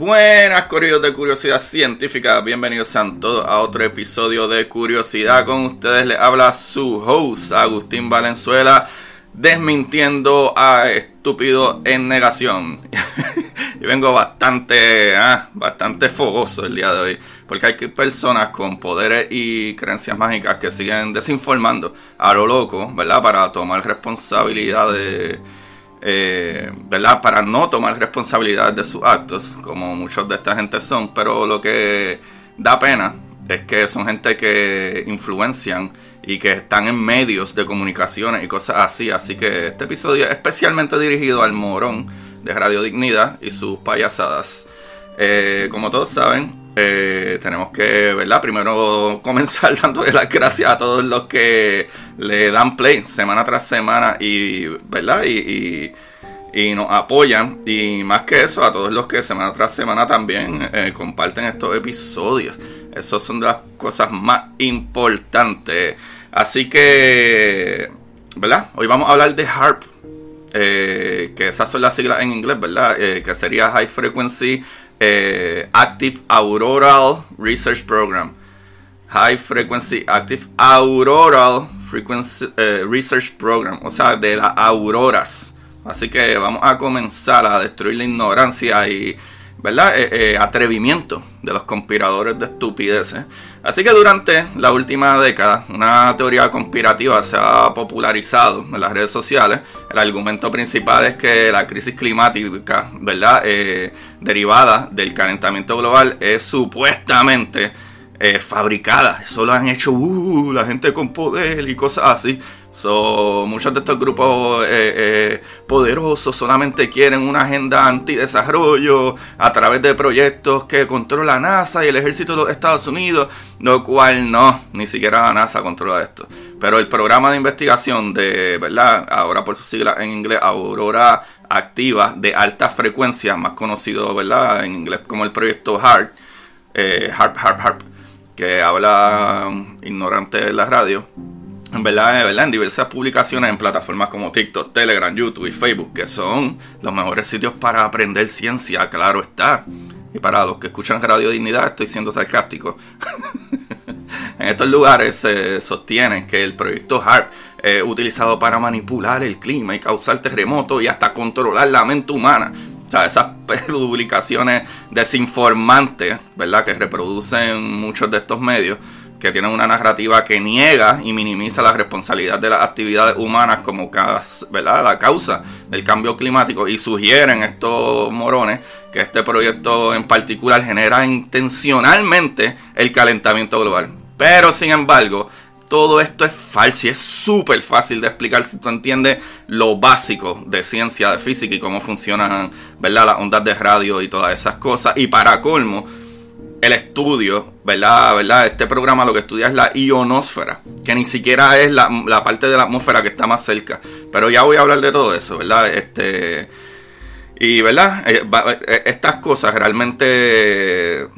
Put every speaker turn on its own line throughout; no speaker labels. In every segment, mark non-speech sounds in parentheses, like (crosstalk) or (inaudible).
Buenas corridos de curiosidad científica, bienvenidos sean todos a otro episodio de Curiosidad. Con ustedes les habla su host Agustín Valenzuela, desmintiendo a estúpido en negación. (laughs) y vengo bastante, ah, bastante fogoso el día de hoy, porque hay personas con poderes y creencias mágicas que siguen desinformando a lo loco, ¿verdad? Para tomar responsabilidad de eh, ¿verdad? Para no tomar responsabilidad de sus actos, como muchos de esta gente son, pero lo que da pena es que son gente que influencian y que están en medios de comunicaciones y cosas así, así que este episodio es especialmente dirigido al morón de Radio Dignidad y sus payasadas. Eh, como todos saben, eh, tenemos que, ¿verdad? Primero comenzar (laughs) dándole las gracias a todos los que le dan play semana tras semana y, ¿verdad? Y, y, nos apoyan. Y más que eso, a todos los que semana tras semana también eh, comparten estos episodios. Esas son de las cosas más importantes. Así que, ¿verdad? Hoy vamos a hablar de HARP. Eh, que esas son las siglas en inglés, ¿verdad? que sería High Frequency Active Auroral Research Program. High Frequency Active Auroral Frequency Research Program, o sea, de las auroras. Así que vamos a comenzar a destruir la ignorancia y, ¿verdad? atrevimiento de los conspiradores de estupideces. Así que durante la última década, una teoría conspirativa se ha popularizado en las redes sociales. El argumento principal es que la crisis climática, ¿verdad? derivada del calentamiento global es supuestamente fabricada. Eso lo han hecho uh, la gente con poder y cosas así. So, muchos de estos grupos eh, eh, poderosos solamente quieren una agenda antidesarrollo a través de proyectos que controla NASA y el ejército de Estados Unidos, lo cual no, ni siquiera la NASA controla esto. Pero el programa de investigación de, ¿verdad? Ahora por su sigla en inglés, Aurora Activa de alta frecuencia, más conocido, ¿verdad? En inglés como el proyecto HARP, eh, HARP, HARP, HARP, que habla um, ignorante de la radio en verdad, verdad, en diversas publicaciones en plataformas como TikTok, Telegram, YouTube y Facebook, que son los mejores sitios para aprender ciencia, claro está. Y para los que escuchan Radio Dignidad, estoy siendo sarcástico. (laughs) en estos lugares se sostiene que el proyecto HARP es utilizado para manipular el clima y causar terremotos y hasta controlar la mente humana. O sea, esas (laughs) publicaciones desinformantes, ¿verdad? Que reproducen muchos de estos medios que tienen una narrativa que niega y minimiza la responsabilidad de las actividades humanas como ¿verdad? la causa del cambio climático y sugieren estos morones que este proyecto en particular genera intencionalmente el calentamiento global. Pero sin embargo, todo esto es falso y es súper fácil de explicar si tú entiendes lo básico de ciencia, de física y cómo funcionan ¿verdad? las ondas de radio y todas esas cosas. Y para colmo, el estudio, ¿verdad? ¿verdad? Este programa lo que estudia es la ionosfera, que ni siquiera es la, parte de la atmósfera que está más cerca. Pero ya voy a hablar de todo eso, ¿verdad? Este, Y, ¿verdad? estas cosas realmente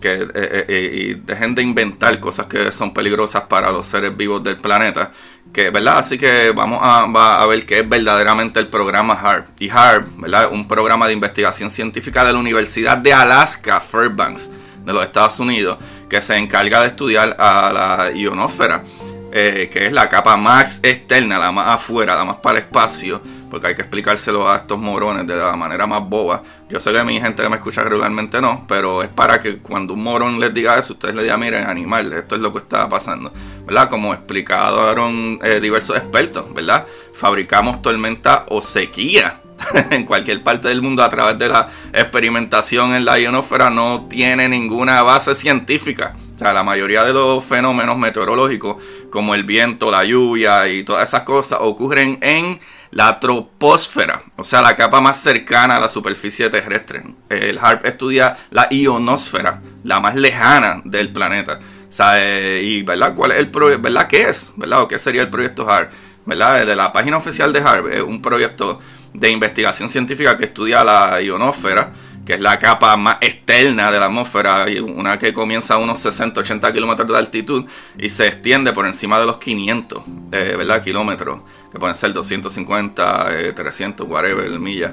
que eh, eh, eh, y dejen de inventar cosas que son peligrosas para los seres vivos del planeta. Que, ¿verdad? Así que vamos a, a ver qué es verdaderamente el programa HARP. Y HARP, ¿verdad? Un programa de investigación científica de la Universidad de Alaska, Fairbanks, de los Estados Unidos, que se encarga de estudiar a la ionosfera, que es la capa más externa, la más afuera, la más para el espacio porque hay que explicárselo a estos morones de la manera más boba. Yo sé que mi gente que me escucha regularmente no, pero es para que cuando un morón les diga eso, ustedes le digan, miren, animal, esto es lo que está pasando, ¿verdad? Como explicaron eh, diversos expertos, ¿verdad? Fabricamos tormenta o sequía (laughs) en cualquier parte del mundo a través de la experimentación en la ionosfera no tiene ninguna base científica. O sea, la mayoría de los fenómenos meteorológicos, como el viento, la lluvia y todas esas cosas, ocurren en la troposfera, o sea, la capa más cercana a la superficie terrestre. El HARP estudia la ionosfera, la más lejana del planeta. ¿Sabe? Y, ¿verdad? ¿Cuál es el proyecto? ¿Verdad? ¿Qué es? ¿Verdad? ¿O qué sería el proyecto HARP? ¿Verdad? De la página oficial de HARP es un proyecto de investigación científica que estudia la ionosfera que es la capa más externa de la atmósfera, una que comienza a unos 60-80 kilómetros de altitud y se extiende por encima de los 500 eh, kilómetros, que pueden ser 250, 300, eh, whatever, millas.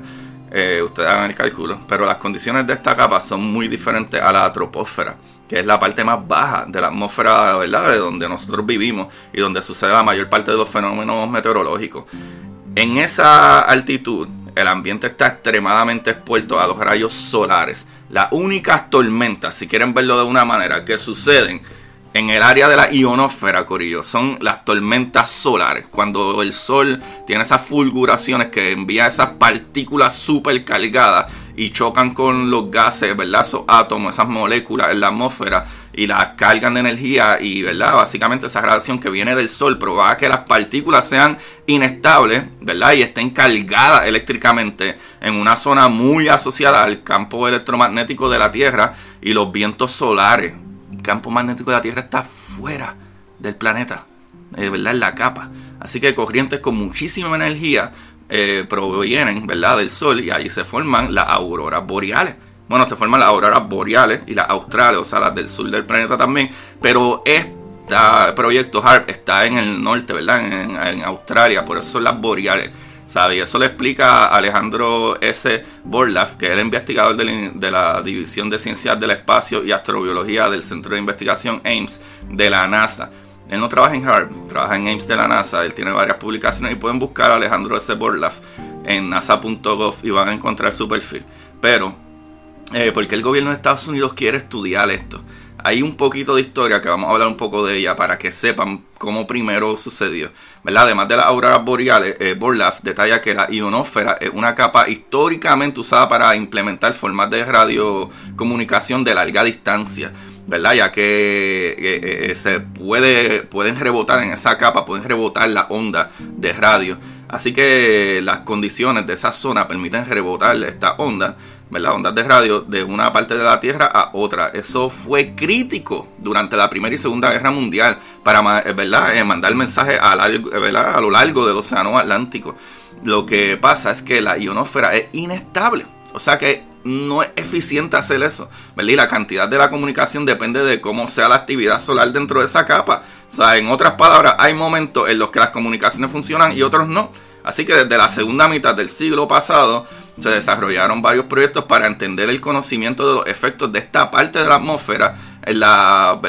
Eh, ustedes hagan el cálculo, pero las condiciones de esta capa son muy diferentes a la troposfera, que es la parte más baja de la atmósfera, ¿verdad? De donde nosotros vivimos y donde sucede la mayor parte de los fenómenos meteorológicos. En esa altitud, el ambiente está extremadamente expuesto a los rayos solares. Las únicas tormentas, si quieren verlo de una manera, que suceden en el área de la ionosfera, Corillo, son las tormentas solares. Cuando el sol tiene esas fulguraciones que envía esas partículas súper cargadas y chocan con los gases, ¿verdad? Esos átomos, esas moléculas en la atmósfera y las cargan de energía y, ¿verdad? Básicamente esa radiación que viene del sol provoca que las partículas sean inestables, ¿verdad? Y estén cargadas eléctricamente en una zona muy asociada al campo electromagnético de la Tierra y los vientos solares. El campo magnético de la Tierra está fuera del planeta, eh, ¿verdad? En la capa. Así que corrientes con muchísima energía eh, provienen, ¿verdad? Del sol y ahí se forman las auroras boreales bueno, se forman las auroras boreales y las australes, o sea, las del sur del planeta también. Pero este proyecto HARP está en el norte, ¿verdad? En, Australia, por eso son las boreales. ¿sabe? Y eso le explica Alejandro S. Borlaug, que es el investigador de la, División de Ciencias del Espacio y Astrobiología del Centro de Investigación Ames de la NASA. Él no trabaja en HARP, trabaja en Ames de la NASA. Él tiene varias publicaciones y pueden buscar a Alejandro S. Borlaug en nasa.gov y van a encontrar su perfil. Pero eh, porque el gobierno de Estados Unidos quiere estudiar esto. Hay un poquito de historia que vamos a hablar un poco de ella para que sepan cómo primero sucedió. Además de las auroras boreales, eh, detalla que la ionosfera es una capa históricamente usada para implementar formas de radiocomunicación de larga distancia. ¿Verdad? Ya que eh, se puede, pueden rebotar en esa capa, pueden rebotar la onda de radio. Así que las condiciones de esa zona permiten rebotar esta onda ¿verdad? ondas de radio de una parte de la Tierra a otra. Eso fue crítico durante la Primera y Segunda Guerra Mundial para eh, ¿verdad? Eh, mandar mensajes a, eh, a lo largo del Océano Atlántico. Lo que pasa es que la ionosfera es inestable. O sea que no es eficiente hacer eso. ¿verdad? Y la cantidad de la comunicación depende de cómo sea la actividad solar dentro de esa capa. O sea, en otras palabras, hay momentos en los que las comunicaciones funcionan y otros no. Así que desde la segunda mitad del siglo pasado, se desarrollaron varios proyectos para entender el conocimiento de los efectos de esta parte de la atmósfera en la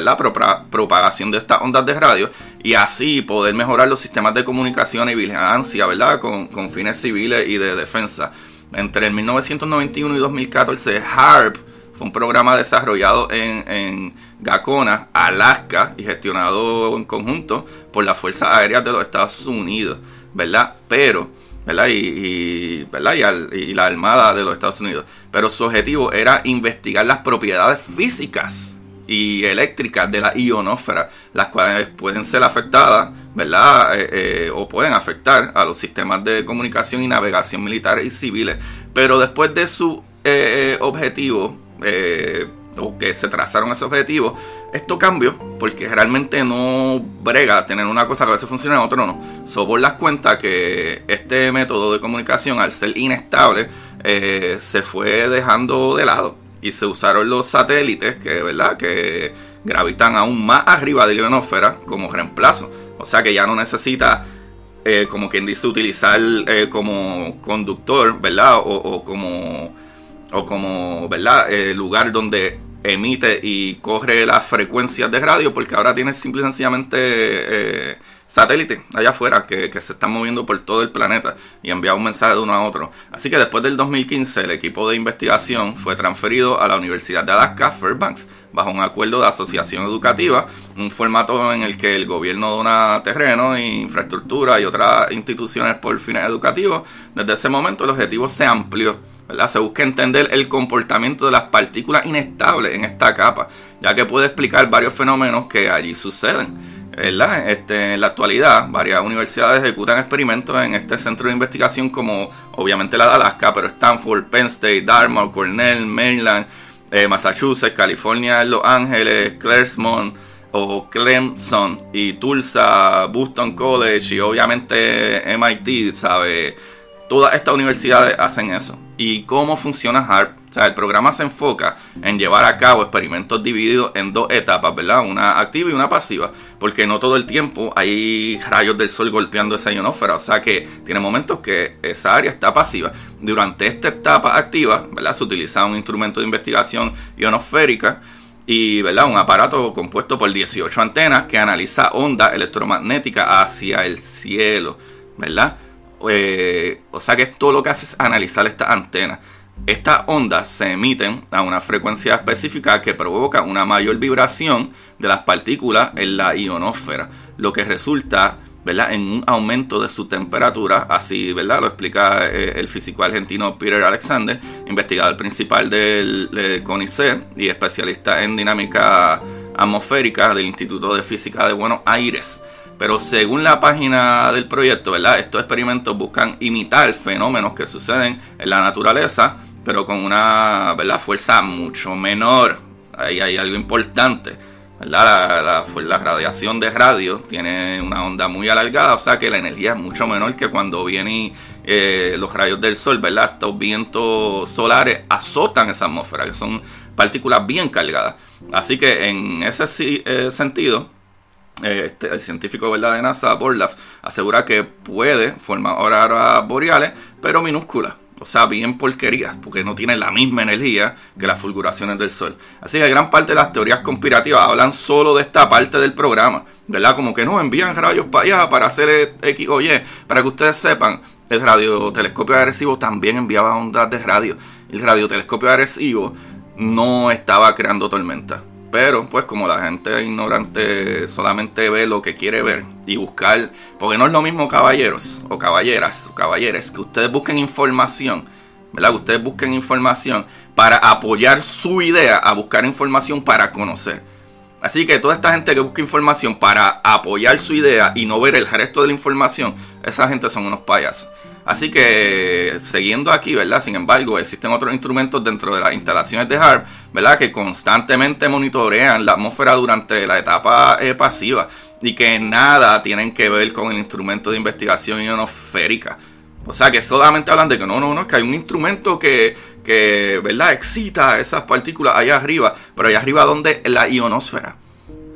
propagación de estas ondas de radio y así poder mejorar los sistemas de comunicación y vigilancia ¿verdad? Con, fines civiles y de defensa. Entre el 1991 y 2014, HARP fue un programa desarrollado en, en Gacona, Alaska y gestionado en conjunto por las Fuerzas Aéreas de los Estados Unidos, ¿verdad? Pero ¿verdad? Y, ¿verdad? Y, la Armada de los Estados Unidos. Pero su objetivo era investigar las propiedades físicas y eléctricas de la ionosfera, las cuales pueden ser afectadas, ¿verdad? Eh, eh, o pueden afectar a los sistemas de comunicación y navegación militares y civiles. Pero después de su eh, objetivo, o que se trazaron ese objetivo, Esto cambió porque realmente no brega tener una cosa que a veces funciona y otra no. So, por las cuentas que este método de comunicación, al ser inestable, eh, se fue dejando de lado y se usaron los satélites que, ¿verdad? que gravitan aún más arriba de la ionosfera como reemplazo. O sea que ya no necesita, eh, como quien dice, utilizar eh, como conductor, ¿verdad? O, como, o como, ¿verdad? lugar donde emite y corre las frecuencias de radio porque ahora tiene simple y sencillamente eh, satélites allá afuera que, se están moviendo por todo el planeta y envía un mensaje de uno a otro. Así que después del 2015 el equipo de investigación fue transferido a la Universidad de Alaska Fairbanks bajo un acuerdo de asociación educativa, un formato en el que el gobierno dona terreno, infraestructura y otras instituciones por fines educativos. Desde ese momento el objetivo se amplió se busca entender el comportamiento de las partículas inestables en esta capa, ya que puede explicar varios fenómenos que allí suceden. Este, en la actualidad, varias universidades ejecutan experimentos en este centro de investigación, como obviamente la de Alaska, pero Stanford, Penn State, Dartmouth, Cornell, Maryland, eh, Massachusetts, California, Los Ángeles, Claremont o Clemson y Tulsa, Boston College y obviamente MIT, ¿sabe? Todas estas universidades hacen eso y cómo funciona HARP. O sea, el programa se enfoca en llevar a cabo experimentos divididos en dos etapas, ¿verdad? Una activa y una pasiva, porque no todo el tiempo hay rayos del sol golpeando esa ionosfera, o sea que tiene momentos que esa área está pasiva. Durante esta etapa activa, ¿verdad? Se utiliza un instrumento de investigación ionosférica y ¿verdad? un aparato compuesto por 18 antenas que analiza onda electromagnética hacia el cielo, ¿verdad? Eh, o sea que todo lo que hace es analizar estas antenas. Estas ondas se emiten a una frecuencia específica que provoca una mayor vibración de las partículas en la ionosfera, lo que resulta ¿verdad? en un aumento de su temperatura, así ¿verdad? lo explica eh, el físico argentino Peter Alexander, investigador principal del CONICET y especialista en dinámica atmosférica del Instituto de Física de Buenos Aires. Pero según la página del proyecto, ¿verdad? Estos experimentos buscan imitar fenómenos que suceden en la naturaleza, pero con una ¿verdad? fuerza mucho menor. Ahí hay algo importante. ¿verdad? La, radiación de radio tiene una onda muy alargada, o sea que la energía es mucho menor que cuando vienen eh, los rayos del sol, ¿verdad? Estos vientos solares azotan esa atmósfera, que son partículas bien cargadas. Así que en ese eh, sentido, este, el científico de NASA, Borlaug, asegura que puede formar auroras boreales, pero minúsculas. O sea, bien porquerías, porque no tienen la misma energía que las fulguraciones del Sol. Así que gran parte de las teorías conspirativas hablan solo de esta parte del programa, ¿verdad? Como que no envían rayos para allá para hacer X o Y. Para que ustedes sepan, el radiotelescopio agresivo también enviaba ondas de radio. El radiotelescopio agresivo no estaba creando tormenta. Pero pues como la gente ignorante solamente ve lo que quiere ver y buscar, porque no es lo mismo caballeros o caballeras o caballeres, que ustedes busquen información, ¿verdad? Ustedes busquen información para apoyar su idea, a buscar información para conocer. Así que toda esta gente que busca información para apoyar su idea y no ver el resto de la información, esa gente son unos payasos. Así que, siguiendo aquí, ¿verdad? Sin embargo, existen otros instrumentos dentro de las instalaciones de HARP, ¿verdad? Que constantemente monitorean la atmósfera durante la etapa eh, pasiva y que nada tienen que ver con el instrumento de investigación ionosférica. O sea, que solamente hablan de que no, no, no, es que hay un instrumento que, que ¿verdad? Excita esas partículas allá arriba, pero allá arriba donde la ionosfera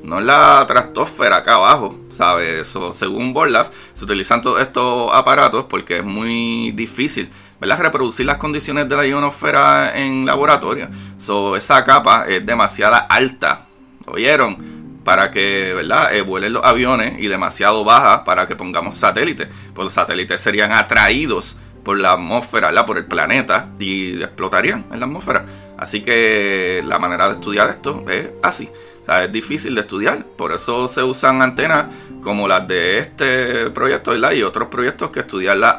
no es la trastosfera acá abajo, ¿sabes? Eso, según Borlaug, se utilizan todos estos aparatos porque es muy difícil, ¿verdad? Reproducir las condiciones de la ionosfera en laboratorio. So, esa capa es demasiado alta, ¿oyeron? Para que, ¿verdad? Eh, vuelen los aviones y demasiado baja para que pongamos satélites. Pues los satélites serían atraídos por la atmósfera, ¿verdad? Por el planeta y explotarían en la atmósfera. Así que la manera de estudiar esto es así. Sea, es difícil de estudiar. Por eso se usan antenas como las de este proyecto ¿verdad? y otros proyectos que estudian la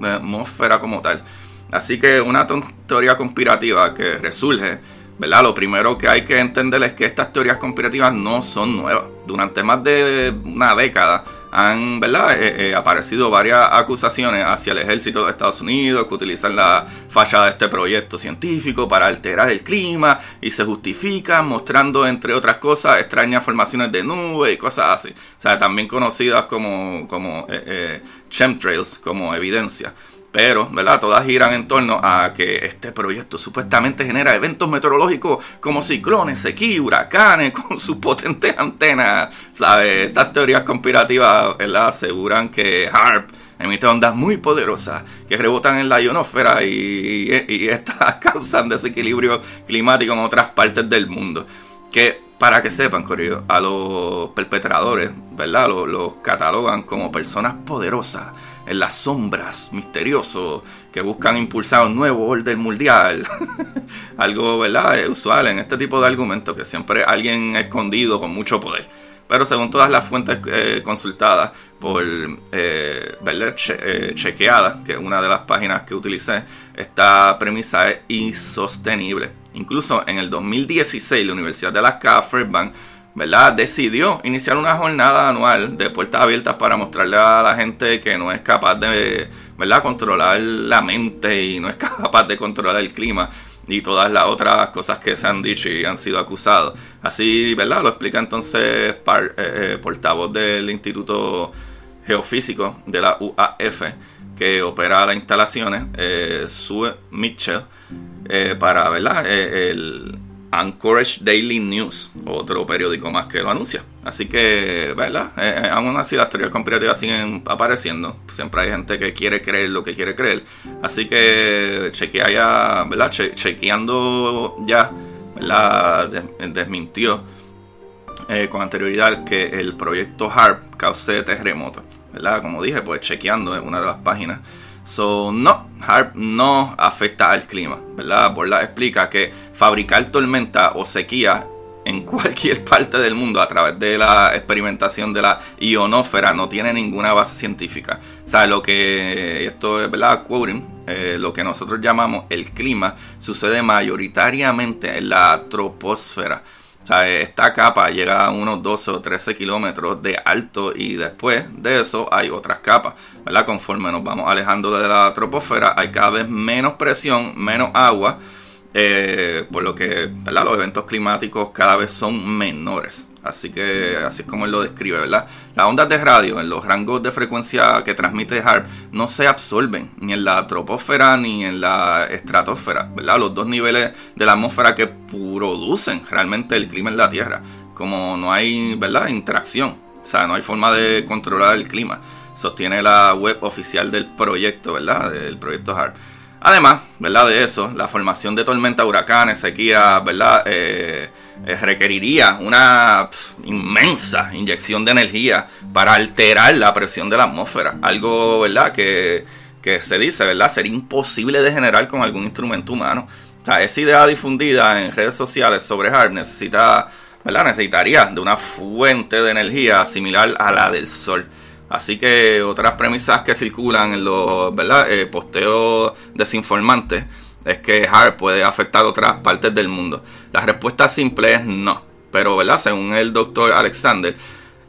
atmósfera como tal. Así que una teoría conspirativa que resurge, ¿verdad? Lo primero que hay que entender es que estas teorías conspirativas no son nuevas. Durante más de una década han ¿verdad? Eh, eh, aparecido varias acusaciones hacia el ejército de Estados Unidos que utilizan la fachada de este proyecto científico para alterar el clima y se justifican mostrando, entre otras cosas, extrañas formaciones de nube y cosas así. O sea, también conocidas como, como eh, chemtrails, como evidencia. Pero, ¿verdad? Todas giran en torno a que este proyecto supuestamente genera eventos meteorológicos como ciclones, sequía, huracanes, (laughs) con sus potentes antenas. ¿Sabes? Estas teorías conspirativas, ¿verdad? Aseguran que HARP emite ondas muy poderosas que rebotan en la ionosfera y, y, estas (laughs) causan desequilibrio climático en otras partes del mundo. Que para que sepan, a los perpetradores, ¿verdad? los catalogan como personas poderosas en las sombras, misteriosos, que buscan impulsar un nuevo orden mundial. (laughs) Algo, ¿verdad? usual en este tipo de argumentos, que siempre alguien escondido con mucho poder. Pero según todas las fuentes eh, consultadas por eh, eh, Chequeada, que es una de las páginas que utilicé, esta premisa es insostenible. Incluso en el 2016, la Universidad de Alaska, Fairbanks, ¿verdad? Decidió iniciar una jornada anual de puertas abiertas para mostrarle a la gente que no es capaz de, ¿verdad? Controlar la mente y no es (laughs) capaz de controlar el clima y todas las otras cosas que se han dicho y han sido acusados. Así, ¿verdad? Lo explica entonces par, eh, eh, portavoz del Instituto Geofísico de la UAF que opera las instalaciones, eh, Sue Mitchell, para, ¿verdad? el Anchorage Daily News, otro periódico más que lo anuncia. Así que, ¿verdad? Eh, eh, aún así las teorías conspirativas siguen apareciendo. Siempre hay gente que quiere creer lo que quiere creer. Así que chequea ya, ¿verdad? chequeando ya, ¿verdad? desmintió eh, con anterioridad que el proyecto HARP cause terremotos. ¿Verdad? Como dije, pues chequeando en una de las páginas So, no, HARP no afecta al clima, ¿verdad? Borla explica que fabricar tormenta o sequía en (laughs) cualquier parte del mundo a través de la experimentación de la ionósfera no tiene ninguna base científica. O sea, lo que, esto es verdad, quoting, eh, lo que nosotros llamamos el clima sucede mayoritariamente en la troposfera. O sea, esta capa llega a unos 12 o 13 kilómetros de alto y después de eso hay otras capas, ¿verdad? Conforme nos vamos alejando de la troposfera hay cada vez menos presión, menos agua, eh, por lo que los eventos climáticos cada vez son menores. Así que así es como él lo describe, ¿verdad? Las ondas de radio en los rangos de frecuencia que transmite HARP no se absorben ni en la troposfera ni en la estratosfera, ¿verdad? Los dos niveles de la atmósfera que producen realmente el clima en la Tierra. Como no hay, ¿verdad? Interacción, o sea, no hay forma de controlar el clima. Sostiene la web oficial del proyecto, ¿verdad? Del proyecto HARP. Además, ¿verdad? De eso, la formación de tormentas, huracanes, sequías, ¿verdad? Eh, eh, requeriría una inmensa inyección de energía para alterar la presión de la atmósfera. Algo, ¿verdad? Que, que se dice, ¿verdad? Sería imposible de generar con algún instrumento humano. O esa idea difundida en redes sociales sobre HARP necesita, ¿verdad? Necesitaría de una fuente de energía similar a la del Sol. Así que otras premisas que circulan en los. Eh, posteos desinformantes es que HARP puede afectar otras partes del mundo. La respuesta simple es no. Pero. Según el doctor Alexander,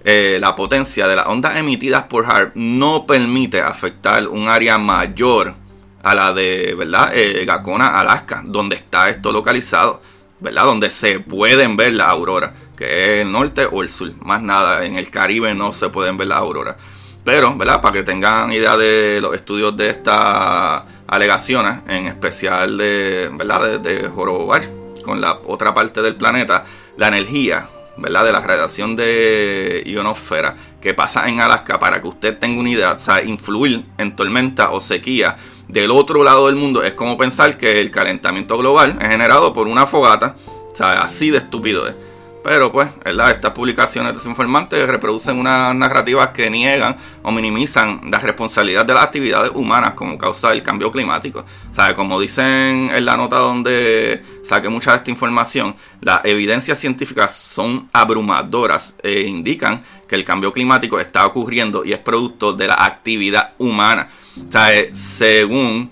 eh, la potencia de las ondas emitidas por HARP no permite afectar un área mayor a la de, ¿verdad? Eh, Gacona, Alaska, donde está esto localizado, ¿verdad? Donde se pueden ver las auroras, que es el norte o el sur. Más nada, en el Caribe no se pueden ver las auroras. Pero, ¿verdad? Para que tengan idea de los estudios de estas alegaciones, en especial de, ¿verdad? De, de jorobar con la otra parte del planeta, la energía, ¿verdad? De la radiación de ionosfera que pasa en Alaska, para que usted tenga una idea, o sea, influir en tormenta o sequía del otro lado del mundo es como pensar que el calentamiento global es generado por una fogata, o sea, así de estúpido es. Pero pues, ¿verdad? Estas publicaciones desinformantes reproducen unas narrativas que niegan o minimizan la responsabilidad de las actividades humanas como causa del cambio climático. O sea, como dicen en la nota donde saqué mucha de esta información, las evidencias científicas son abrumadoras e indican que el cambio climático está ocurriendo y es producto de la actividad humana. O sea, eh, según,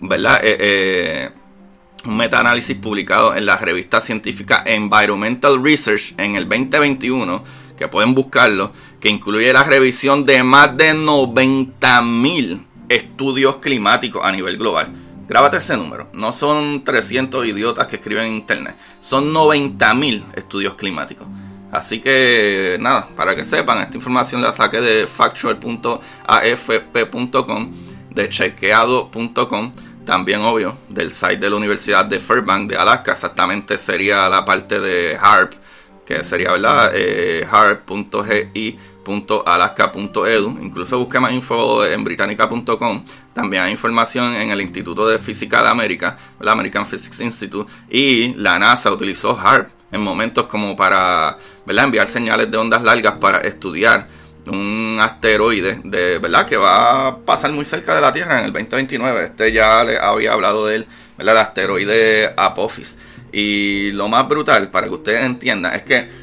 ¿verdad? Eh, eh, un metaanálisis publicado en la revista científica Environmental Research en el 2021, que pueden buscarlo, que incluye la revisión de más de 90.000 estudios climáticos a nivel global. Grábate ese número. No son 300 idiotas que escriben en internet. Son 90.000 estudios climáticos. Así que nada, para que sepan, esta información la saqué de factual.afp.com, de chequeado.com, también obvio, del site de la Universidad de Fairbanks de Alaska, exactamente sería la parte de HARP, que sería, ¿verdad? Eh, harp.gi.alaska.edu. Incluso busqué más info en británica.com. También hay información en el Instituto de Física de América, el American Physics Institute, y la NASA utilizó HARP en momentos como para enviar señales de ondas largas para estudiar un asteroide de verdad que va a pasar muy cerca de la Tierra en el 2029. Este ya le había hablado de él, ¿verdad? el asteroide Apophis. Y lo más brutal, para que ustedes entiendan, es que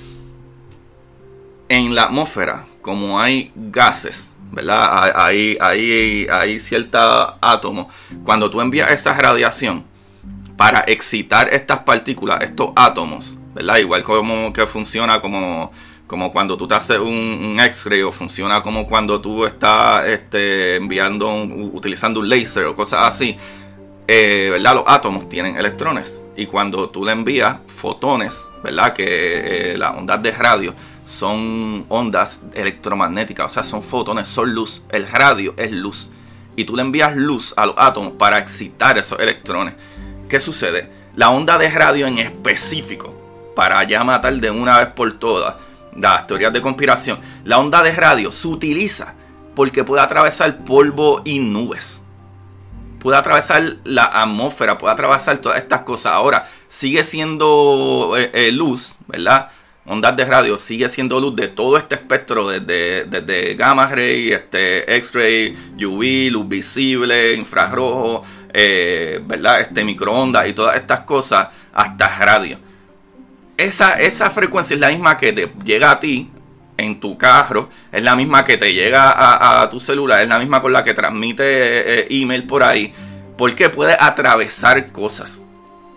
en la atmósfera, como hay gases, ¿verdad? Hay, hay, hay ciertos átomos. Cuando tú envías esa radiación para excitar estas partículas, estos átomos, ¿verdad? Igual como que funciona como, como cuando tú te haces un, X-ray o funciona como cuando tú estás este, enviando, utilizando un láser o cosas así. Eh, ¿verdad? Los átomos tienen electrones y cuando tú le envías fotones, ¿verdad? Que eh, las ondas de radio son ondas electromagnéticas, o sea, son fotones, son luz. El radio es luz. Y tú le envías luz a los átomos para excitar esos electrones. ¿Qué sucede? La onda de radio en específico, para ya matar de una vez por todas las teorías de conspiración, la onda de radio se utiliza porque puede atravesar polvo y nubes. Puede atravesar la atmósfera, puede atravesar todas estas cosas. Ahora, sigue siendo eh, eh, luz, ¿verdad? Ondas de radio sigue siendo luz de todo este espectro, desde, desde gamma ray, este, X-ray, UV, luz visible, infrarrojo, eh, ¿verdad? Este microondas y todas estas cosas, hasta radio esa, frecuencia es la misma que te llega a ti en tu carro, es la misma que te llega a, tu celular, es la misma con la que transmite eh, email por ahí, porque puede atravesar cosas.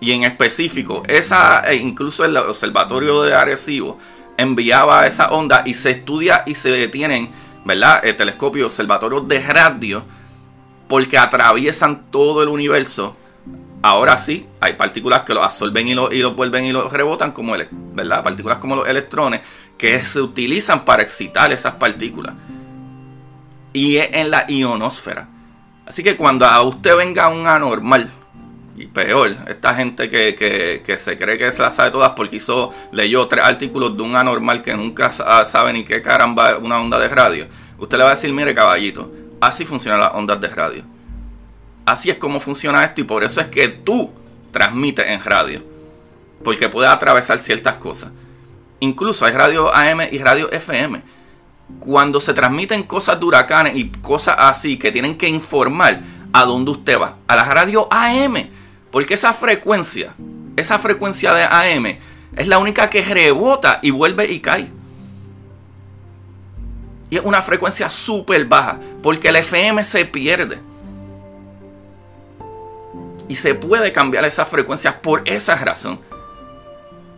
Y en específico, esa, e incluso el observatorio de Arecibo enviaba esa onda y se estudia y se detienen, ¿verdad? El telescopio, observatorios de radio, porque atraviesan todo el universo Ahora sí, hay partículas que lo absorben y lo, y vuelven y lo rebotan, como el, ¿verdad? partículas como los electrones, que se utilizan para excitar esas partículas. Y es en la ionosfera. Así que cuando a usted venga un anormal, y peor, esta gente que, se cree que se la sabe todas porque hizo, leyó tres artículos de un anormal que nunca sabe ni qué caramba una onda de radio, usted le va a decir, mire caballito, así funcionan las ondas de radio. Así es como funciona esto y por eso es que tú transmites en radio. Porque puedes atravesar ciertas cosas. Incluso hay radio AM y radio FM. Cuando se transmiten cosas de huracanes y cosas así que tienen que informar a dónde usted va. A la radio AM. Porque esa frecuencia, esa frecuencia de AM es la única que rebota y vuelve y cae. Y es una frecuencia súper baja. Porque el FM se pierde. Y se puede cambiar esas frecuencias por esa razón.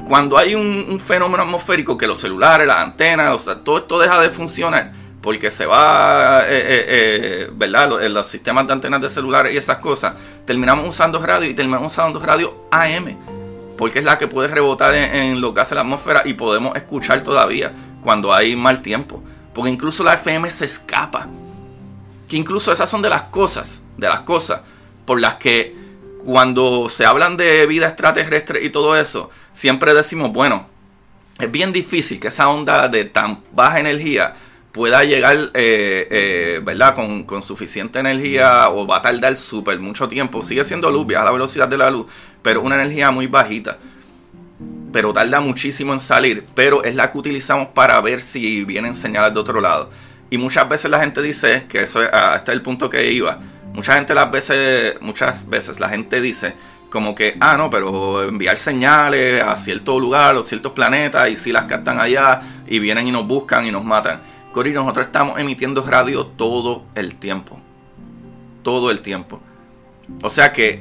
Cuando hay un, fenómeno atmosférico que los celulares, las antenas, o sea, todo esto deja de funcionar porque se va, eh, eh, eh, ¿verdad? Los, sistemas de antenas de celulares y esas cosas, terminamos usando radio y terminamos usando radio AM, porque es la que puede rebotar en, en lo que hace la atmósfera y podemos escuchar todavía cuando hay mal tiempo, porque incluso la FM se escapa, que incluso esas son de las cosas, de las cosas por las que cuando se hablan de vida extraterrestre y todo eso, siempre decimos, bueno, es bien difícil que esa onda de tan baja energía pueda llegar, eh, eh, ¿verdad? Con, suficiente energía o va a tardar súper mucho tiempo. Sigue siendo luz, viaja a la velocidad de la luz, pero una energía muy bajita. Pero tarda muchísimo en salir, pero es la que utilizamos para ver si vienen señales de otro lado. Y muchas veces la gente dice, que eso es, ah, este es el punto que iba, Mucha gente las veces, muchas veces la gente dice como que, ah, no, pero enviar señales a cierto lugar o ciertos planetas y si las captan allá y vienen y nos buscan y nos matan. Cori, nosotros estamos emitiendo radio todo el tiempo. Todo el tiempo. O sea que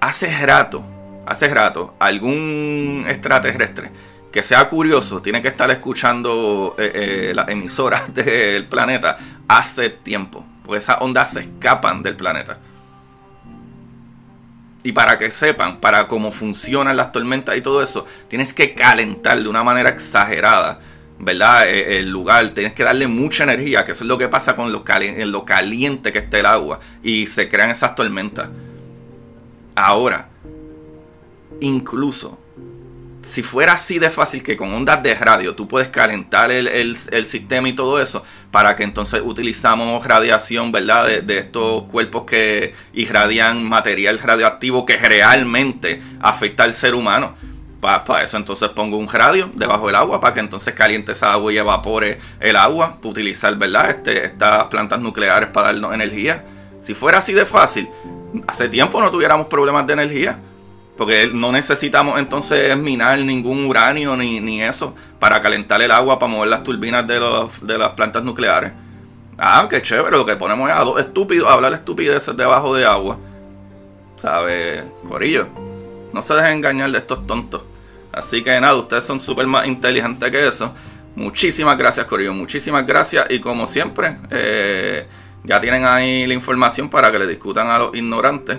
hace rato, hace rato, algún extraterrestre que sea curioso tiene que estar escuchando eh, eh, las emisoras (laughs) del planeta hace tiempo. Porque esas ondas se escapan del planeta. Y para que sepan, para cómo funcionan las tormentas y todo eso, tienes que calentar de una manera exagerada, ¿verdad? E, el lugar, tienes que darle mucha energía, que eso es lo que pasa con lo, caliente que está el agua. Y se crean esas tormentas. Ahora, incluso si fuera así de fácil que con ondas de radio tú puedes calentar el, sistema y todo eso, para que entonces utilizamos radiación, ¿verdad? De, estos cuerpos que irradian material radioactivo que realmente afecta al ser humano. Para eso entonces pongo un radio debajo del agua para que entonces caliente esa agua y evapore el agua, para utilizar, ¿verdad? Este, estas plantas nucleares para darnos energía. Si fuera así de fácil, hace tiempo no tuviéramos problemas de energía porque no necesitamos entonces minar ningún uranio ni, ni eso para calentar el agua para mover las turbinas de, las plantas nucleares. Ah, qué chévere, lo que ponemos es a dos estúpidos a hablar estupideces debajo de agua. ¿Sabe, Corillo? No se dejen engañar de estos tontos. Así que nada, ustedes son súper más inteligentes que eso. Muchísimas gracias, Corillo. Muchísimas gracias. Y como siempre, eh, ya tienen ahí la información para que le discutan a los ignorantes.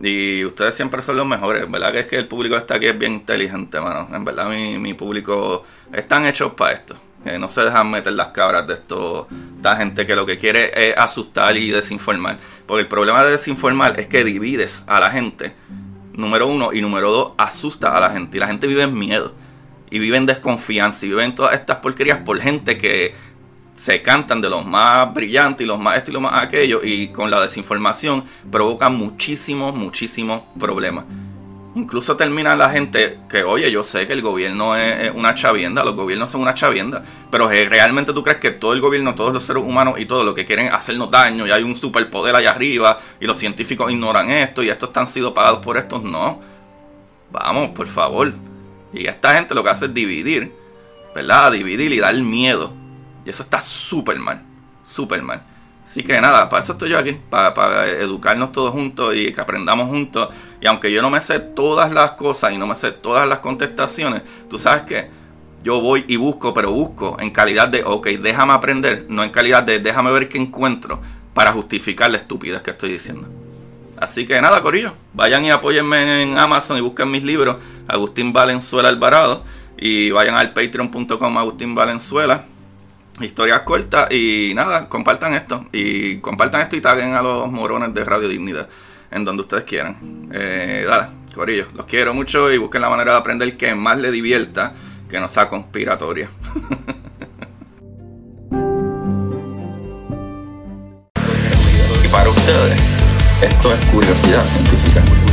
Y ustedes siempre son los mejores, ¿verdad? Que es que el público está aquí es bien inteligente, mano. En verdad mi, mi público están hechos para esto. No se dejan meter las cabras de esto, esta gente que lo que quiere es asustar y desinformar. Porque el problema de desinformar es que divides a la gente, número uno, y número dos, asusta a la gente. Y la gente vive en miedo. Y vive en desconfianza. Y vive en todas estas porquerías por gente que se cantan de los más brillantes y los más esto y lo más aquello y con la desinformación provocan muchísimos, muchísimos problemas. Incluso termina la gente que, oye, yo sé que el gobierno es una chavienda, los gobiernos son una chavienda, pero realmente tú crees que todo el gobierno, todos los seres humanos y todo lo que quieren hacernos daño y hay un superpoder allá arriba y los científicos ignoran esto y estos están sido pagados por estos, no. Vamos, por favor. Y esta gente lo que hace es dividir, ¿verdad? Dividir y dar miedo y eso está súper mal, súper mal. Así que nada, para eso estoy yo aquí, para, educarnos todos juntos y que aprendamos juntos. Y aunque yo no me sé todas las cosas y no me sé todas las contestaciones, tú sabes que yo voy y busco, pero busco en calidad de, ok, déjame aprender, no en calidad de, déjame ver qué encuentro para justificar la estupidez que estoy diciendo. Así que nada, Corillo, vayan y apóyenme en Amazon y busquen mis libros, Agustín Valenzuela Alvarado, y vayan al patreon.com Agustín Valenzuela historias cortas y nada, compartan esto y compartan esto y taguen a los morones de Radio Dignidad en donde ustedes quieran. Eh, dale, corillo, los quiero mucho y busquen la manera de aprender que más le divierta, que no sea conspiratoria. (laughs)
y para ustedes, esto es curiosidad científica.